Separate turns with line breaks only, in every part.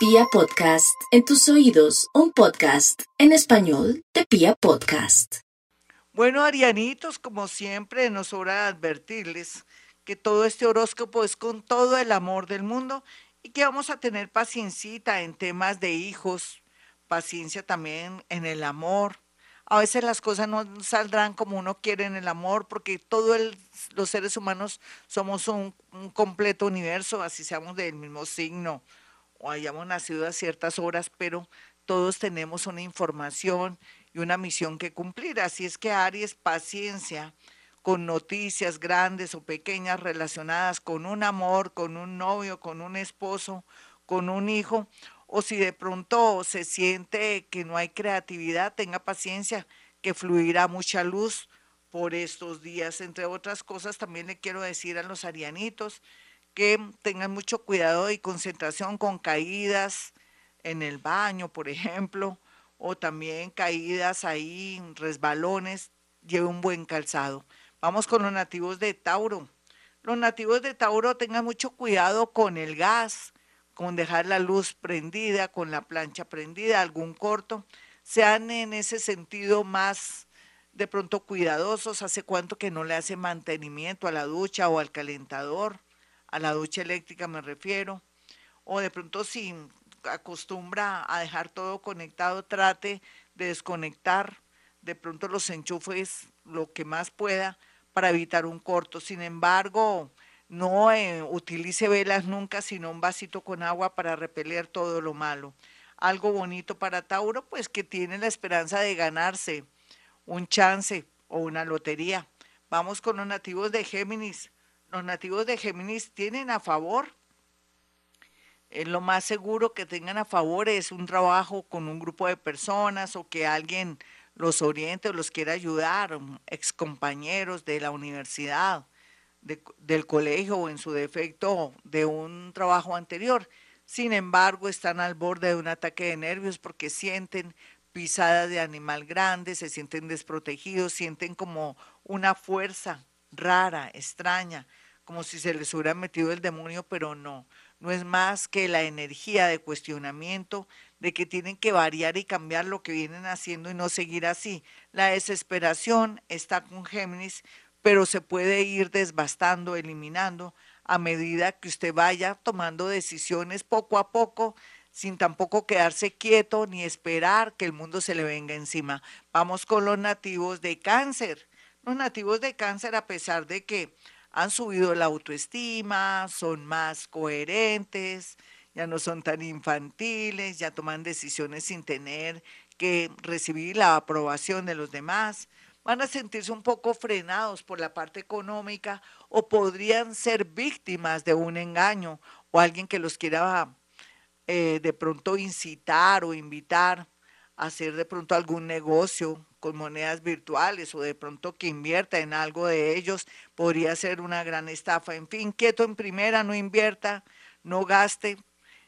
Pia Podcast, en tus oídos, un podcast en español de Pia Podcast.
Bueno, Arianitos, como siempre, nos sobra advertirles que todo este horóscopo es con todo el amor del mundo y que vamos a tener paciencia en temas de hijos, paciencia también en el amor. A veces las cosas no saldrán como uno quiere en el amor, porque todos los seres humanos somos un, un completo universo, así seamos del mismo signo, o hayamos nacido a ciertas horas, pero todos tenemos una información y una misión que cumplir. Así es que Aries, paciencia con noticias grandes o pequeñas relacionadas con un amor, con un novio, con un esposo, con un hijo, o si de pronto se siente que no hay creatividad, tenga paciencia, que fluirá mucha luz por estos días. Entre otras cosas, también le quiero decir a los arianitos que tengan mucho cuidado y concentración con caídas en el baño, por ejemplo, o también caídas ahí, resbalones, lleve un buen calzado. Vamos con los nativos de Tauro. Los nativos de Tauro tengan mucho cuidado con el gas, con dejar la luz prendida, con la plancha prendida, algún corto. Sean en ese sentido más de pronto cuidadosos. Hace cuánto que no le hace mantenimiento a la ducha o al calentador a la ducha eléctrica me refiero, o de pronto si acostumbra a dejar todo conectado, trate de desconectar de pronto los enchufes lo que más pueda para evitar un corto. Sin embargo, no eh, utilice velas nunca, sino un vasito con agua para repeler todo lo malo. Algo bonito para Tauro, pues que tiene la esperanza de ganarse un chance o una lotería. Vamos con los nativos de Géminis los nativos de Géminis tienen a favor. Es lo más seguro que tengan a favor es un trabajo con un grupo de personas o que alguien los oriente o los quiera ayudar, excompañeros de la universidad, del colegio o en su defecto de un trabajo anterior. Sin embargo, están al borde de un ataque de nervios porque sienten pisadas de animal grande, se sienten desprotegidos, sienten como una fuerza rara, extraña, como si se les hubiera metido el demonio, pero no, no es más que la energía de cuestionamiento, de que tienen que variar y cambiar lo que vienen haciendo y no seguir así. La desesperación está con Géminis, pero se puede ir desbastando, eliminando a medida que usted vaya tomando decisiones poco a poco, sin tampoco quedarse quieto ni esperar que el mundo se le venga encima. Vamos con los nativos de cáncer. Los nativos de cáncer, a pesar de que han subido la autoestima, son más coherentes, ya no son tan infantiles, ya toman decisiones sin tener que recibir la aprobación de los demás. Van a sentirse un poco frenados por la parte económica o podrían ser víctimas de un engaño o alguien que los quiera eh, de pronto incitar o invitar a hacer de pronto algún negocio con monedas virtuales o de pronto que invierta en algo de ellos, podría ser una gran estafa. En fin, quieto en primera, no invierta, no gaste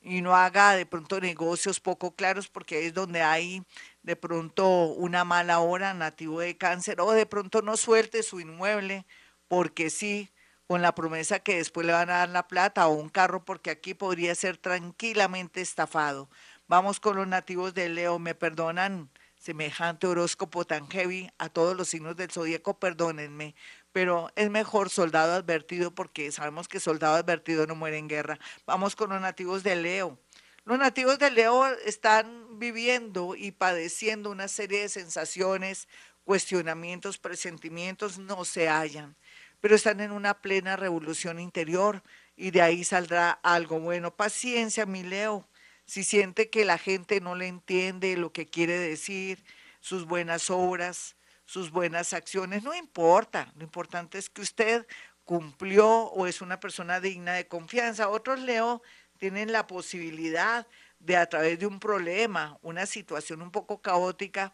y no haga de pronto negocios poco claros porque es donde hay de pronto una mala hora nativo de cáncer o de pronto no suelte su inmueble porque sí, con la promesa que después le van a dar la plata o un carro porque aquí podría ser tranquilamente estafado. Vamos con los nativos de Leo, me perdonan semejante horóscopo tan heavy a todos los signos del zodíaco, perdónenme, pero es mejor soldado advertido porque sabemos que soldado advertido no muere en guerra. Vamos con los nativos de Leo. Los nativos de Leo están viviendo y padeciendo una serie de sensaciones, cuestionamientos, presentimientos, no se hallan, pero están en una plena revolución interior y de ahí saldrá algo bueno. Paciencia, mi Leo si siente que la gente no le entiende lo que quiere decir, sus buenas obras, sus buenas acciones, no importa, lo importante es que usted cumplió o es una persona digna de confianza. Otros, Leo, tienen la posibilidad de a través de un problema, una situación un poco caótica,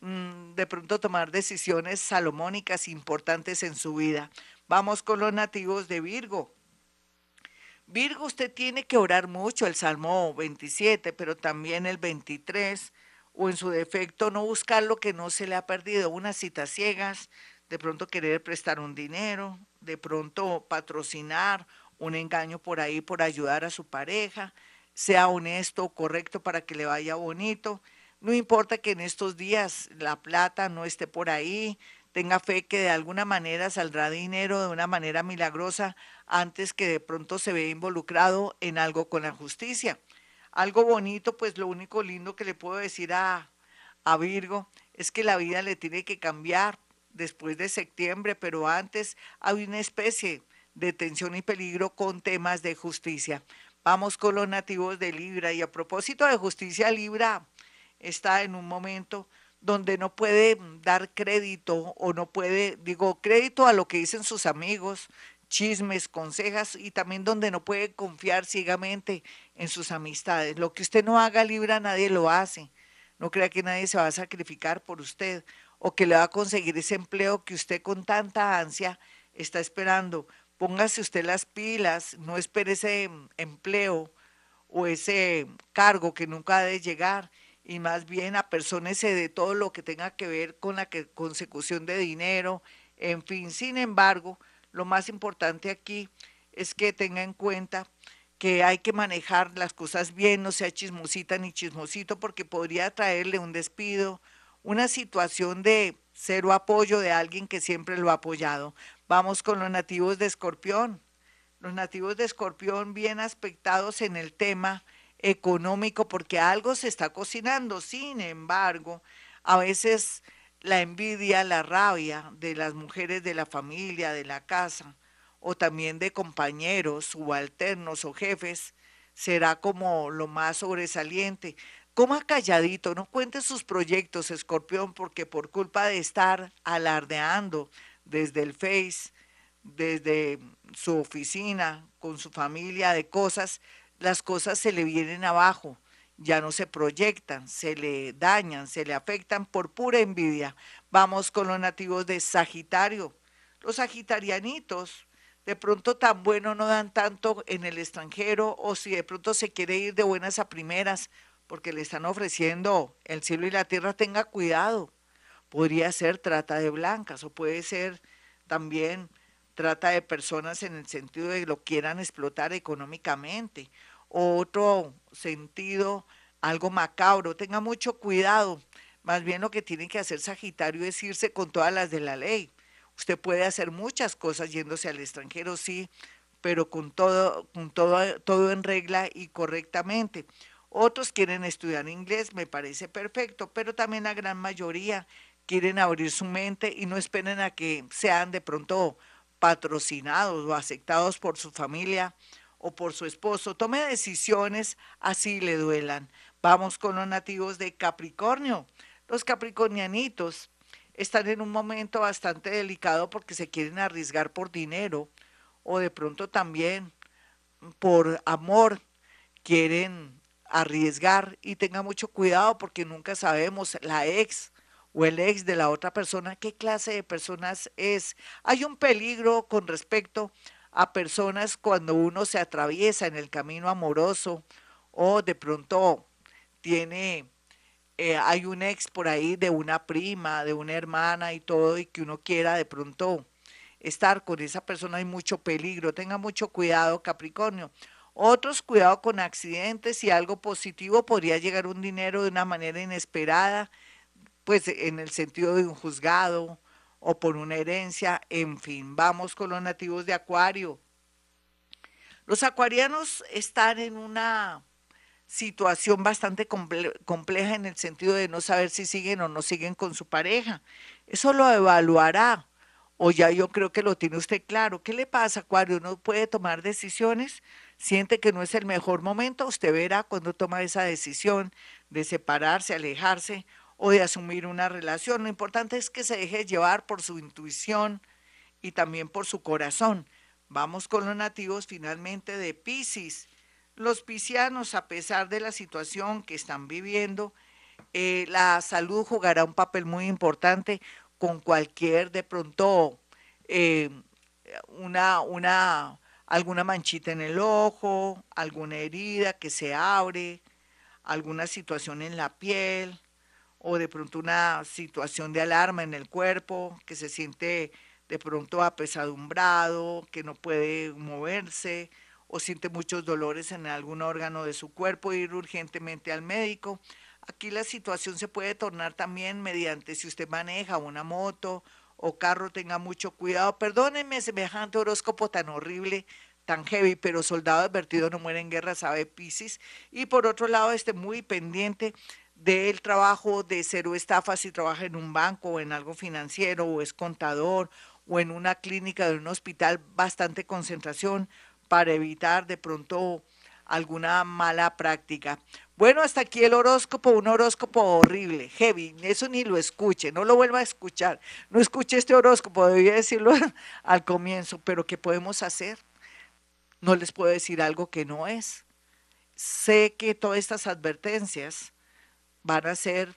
mm, de pronto tomar decisiones salomónicas importantes en su vida. Vamos con los nativos de Virgo. Virgo, usted tiene que orar mucho el Salmo 27, pero también el 23, o en su defecto no buscar lo que no se le ha perdido, unas citas ciegas, de pronto querer prestar un dinero, de pronto patrocinar un engaño por ahí por ayudar a su pareja. sea honesto, correcto para que le vaya bonito. No importa que en estos días la plata no esté por ahí, tenga fe que de alguna manera saldrá dinero de una manera milagrosa antes que de pronto se vea involucrado en algo con la justicia. Algo bonito, pues lo único lindo que le puedo decir a, a Virgo es que la vida le tiene que cambiar después de septiembre, pero antes hay una especie de tensión y peligro con temas de justicia. Vamos con los nativos de Libra y a propósito de justicia, Libra está en un momento donde no puede dar crédito o no puede, digo, crédito a lo que dicen sus amigos, chismes, consejas y también donde no puede confiar ciegamente en sus amistades. Lo que usted no haga, Libra, nadie lo hace. No crea que nadie se va a sacrificar por usted o que le va a conseguir ese empleo que usted con tanta ansia está esperando. Póngase usted las pilas, no espere ese empleo o ese cargo que nunca ha de llegar y más bien apersónese de todo lo que tenga que ver con la consecución de dinero, en fin. Sin embargo, lo más importante aquí es que tenga en cuenta que hay que manejar las cosas bien, no sea chismosita ni chismosito, porque podría traerle un despido, una situación de cero apoyo de alguien que siempre lo ha apoyado. Vamos con los nativos de Escorpión. Los nativos de Escorpión bien aspectados en el tema económico porque algo se está cocinando. Sin embargo, a veces la envidia, la rabia de las mujeres de la familia, de la casa, o también de compañeros, subalternos o jefes, será como lo más sobresaliente. Coma calladito, no cuente sus proyectos, escorpión, porque por culpa de estar alardeando desde el Face, desde su oficina, con su familia de cosas, las cosas se le vienen abajo, ya no se proyectan, se le dañan, se le afectan por pura envidia. Vamos con los nativos de Sagitario. Los sagitarianitos de pronto tan bueno no dan tanto en el extranjero o si de pronto se quiere ir de buenas a primeras porque le están ofreciendo el cielo y la tierra, tenga cuidado. Podría ser trata de blancas o puede ser también trata de personas en el sentido de que lo quieran explotar económicamente. Otro sentido, algo macabro. Tenga mucho cuidado. Más bien lo que tiene que hacer Sagitario es irse con todas las de la ley. Usted puede hacer muchas cosas yéndose al extranjero, sí, pero con todo, con todo, todo en regla y correctamente. Otros quieren estudiar inglés, me parece perfecto, pero también la gran mayoría quieren abrir su mente y no esperen a que sean de pronto patrocinados o aceptados por su familia o por su esposo. Tome decisiones así le duelan. Vamos con los nativos de Capricornio. Los capricornianitos están en un momento bastante delicado porque se quieren arriesgar por dinero o de pronto también por amor quieren arriesgar y tenga mucho cuidado porque nunca sabemos la ex o el ex de la otra persona, qué clase de personas es. Hay un peligro con respecto a personas cuando uno se atraviesa en el camino amoroso o de pronto tiene, eh, hay un ex por ahí de una prima, de una hermana y todo, y que uno quiera de pronto estar con esa persona, hay mucho peligro. Tenga mucho cuidado, Capricornio. Otros, cuidado con accidentes y algo positivo, podría llegar un dinero de una manera inesperada pues en el sentido de un juzgado o por una herencia, en fin, vamos con los nativos de Acuario. Los acuarianos están en una situación bastante compleja en el sentido de no saber si siguen o no siguen con su pareja. Eso lo evaluará. O ya yo creo que lo tiene usted claro. ¿Qué le pasa, Acuario? ¿No puede tomar decisiones? ¿Siente que no es el mejor momento? Usted verá cuando toma esa decisión de separarse, alejarse o de asumir una relación. Lo importante es que se deje llevar por su intuición y también por su corazón. Vamos con los nativos finalmente de Pisces. Los piscianos, a pesar de la situación que están viviendo, eh, la salud jugará un papel muy importante con cualquier de pronto eh, una, una, alguna manchita en el ojo, alguna herida que se abre, alguna situación en la piel, o de pronto una situación de alarma en el cuerpo, que se siente de pronto apesadumbrado, que no puede moverse, o siente muchos dolores en algún órgano de su cuerpo, ir urgentemente al médico. Aquí la situación se puede tornar también mediante si usted maneja una moto o carro, tenga mucho cuidado. Perdónenme semejante horóscopo tan horrible, tan heavy, pero soldado advertido no muere en guerra, sabe Piscis. Y por otro lado, esté muy pendiente del trabajo de cero estafa si trabaja en un banco o en algo financiero o es contador o en una clínica de un hospital, bastante concentración para evitar de pronto alguna mala práctica. Bueno, hasta aquí el horóscopo, un horóscopo horrible, heavy, eso ni lo escuche, no lo vuelva a escuchar, no escuche este horóscopo, debía decirlo al comienzo, pero ¿qué podemos hacer? No les puedo decir algo que no es. Sé que todas estas advertencias van a ser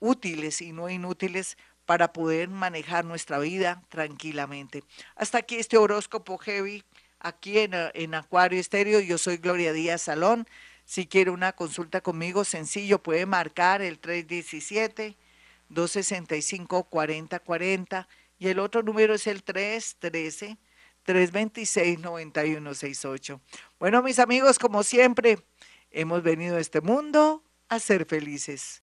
útiles y no inútiles para poder manejar nuestra vida tranquilamente. Hasta aquí este horóscopo heavy, aquí en, en Acuario Estéreo. Yo soy Gloria Díaz Salón. Si quiere una consulta conmigo, sencillo, puede marcar el 317-265-4040 y el otro número es el 313-326-9168. Bueno, mis amigos, como siempre, hemos venido a este mundo a ser felices.